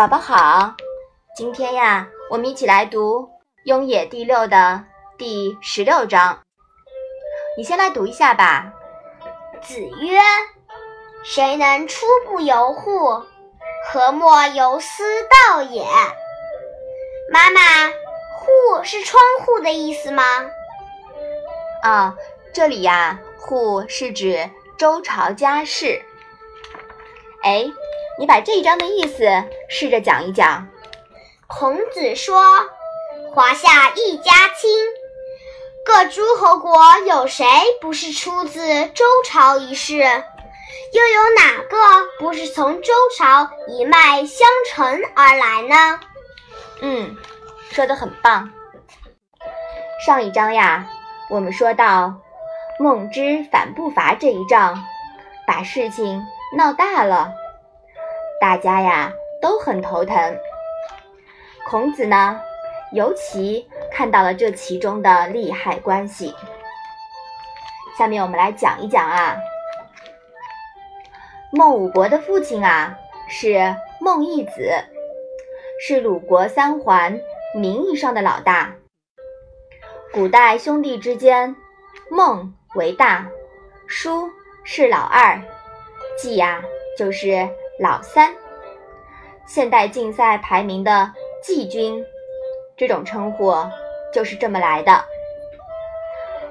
宝宝好，今天呀，我们一起来读《雍也》第六的第十六章。你先来读一下吧。子曰：“谁能出不由户？何莫由私道也？”妈妈，户是窗户的意思吗？啊，这里呀，户是指周朝家室。哎。你把这一章的意思试着讲一讲。孔子说：“华夏一家亲，各诸侯国有谁不是出自周朝一氏？又有哪个不是从周朝一脉相承而来呢？”嗯，说的很棒。上一章呀，我们说到孟之反不伐这一仗，把事情闹大了。大家呀都很头疼，孔子呢尤其看到了这其中的利害关系。下面我们来讲一讲啊，孟武伯的父亲啊是孟义子，是鲁国三桓名义上的老大。古代兄弟之间，孟为大，叔是老二，季呀就是。老三，现代竞赛排名的季军，这种称呼就是这么来的。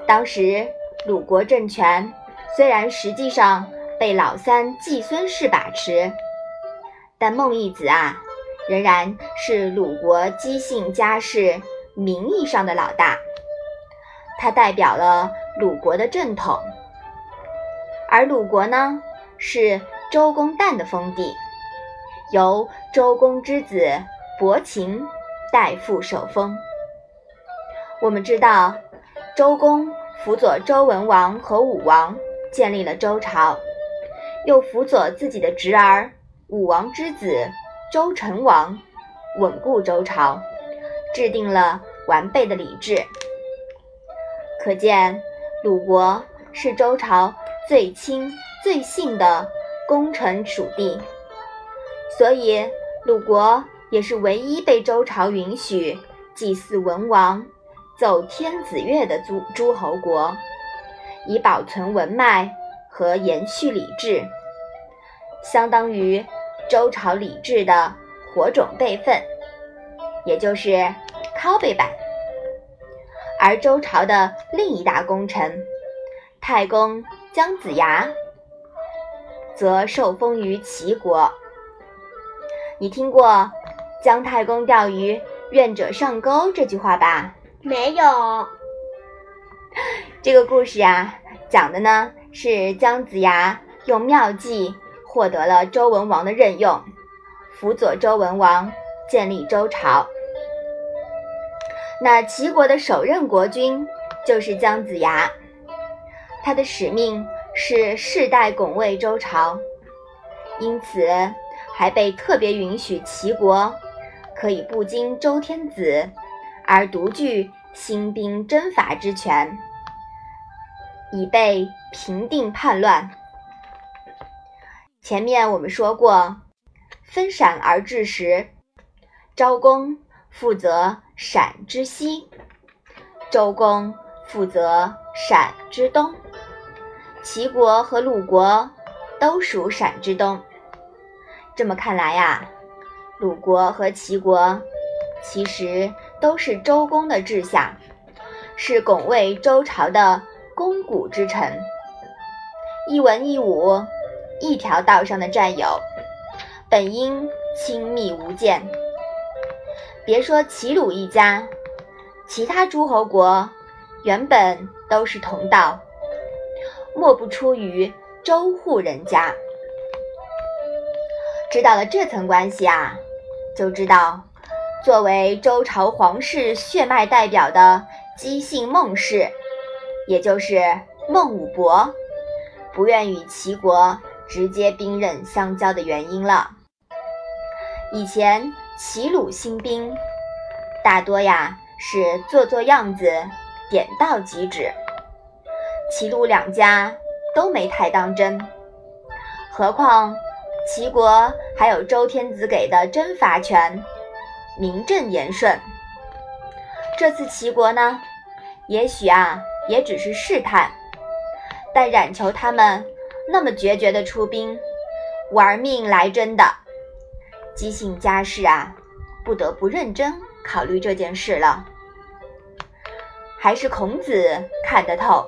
当时鲁国政权虽然实际上被老三季孙氏把持，但孟义子啊，仍然是鲁国姬姓家世名义上的老大，他代表了鲁国的正统，而鲁国呢是。周公旦的封地，由周公之子伯禽代父受封。我们知道，周公辅佐周文王和武王建立了周朝，又辅佐自己的侄儿武王之子周成王稳固周朝，制定了完备的礼制。可见，鲁国是周朝最亲最信的。功臣属地，所以鲁国也是唯一被周朝允许祭祀文王、奏天子乐的诸诸侯国，以保存文脉和延续礼制，相当于周朝礼制的火种备份，也就是拷贝版。而周朝的另一大功臣太公姜子牙。则受封于齐国。你听过“姜太公钓鱼，愿者上钩”这句话吧？没有。这个故事啊，讲的呢是姜子牙用妙计获得了周文王的任用，辅佐周文王建立周朝。那齐国的首任国君就是姜子牙，他的使命。是世代拱卫周朝，因此还被特别允许齐国可以不经周天子而独具兴兵征伐之权，以备平定叛乱。前面我们说过，分陕而治时，昭公负责陕之西，周公负责陕之东。齐国和鲁国都属陕之东。这么看来呀，鲁国和齐国其实都是周公的治下，是拱卫周朝的肱骨之臣，一文一武，一条道上的战友，本应亲密无间。别说齐鲁一家，其他诸侯国原本都是同道。莫不出于周户人家。知道了这层关系啊，就知道作为周朝皇室血脉代表的姬姓孟氏，也就是孟武伯，不愿与齐国直接兵刃相交的原因了。以前齐鲁兴兵，大多呀是做做样子，点到即止。齐鲁两家都没太当真，何况齐国还有周天子给的征伐权，名正言顺。这次齐国呢，也许啊，也只是试探，但冉求他们那么决绝的出兵，玩命来真的，姬姓家世啊，不得不认真考虑这件事了。还是孔子看得透，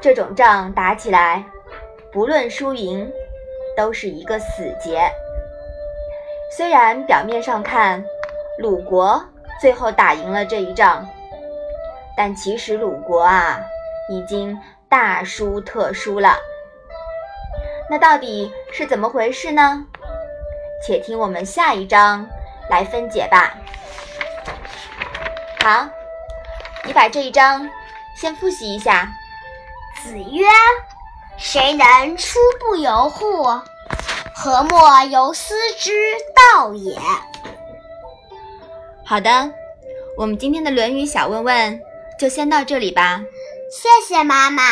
这种仗打起来，不论输赢，都是一个死结。虽然表面上看，鲁国。最后打赢了这一仗，但其实鲁国啊已经大输特输了。那到底是怎么回事呢？且听我们下一章来分解吧。好，你把这一章先复习一下。子曰：“谁能出不由户？何莫由斯之道也。”好的，我们今天的《论语》小问问就先到这里吧。谢谢妈妈。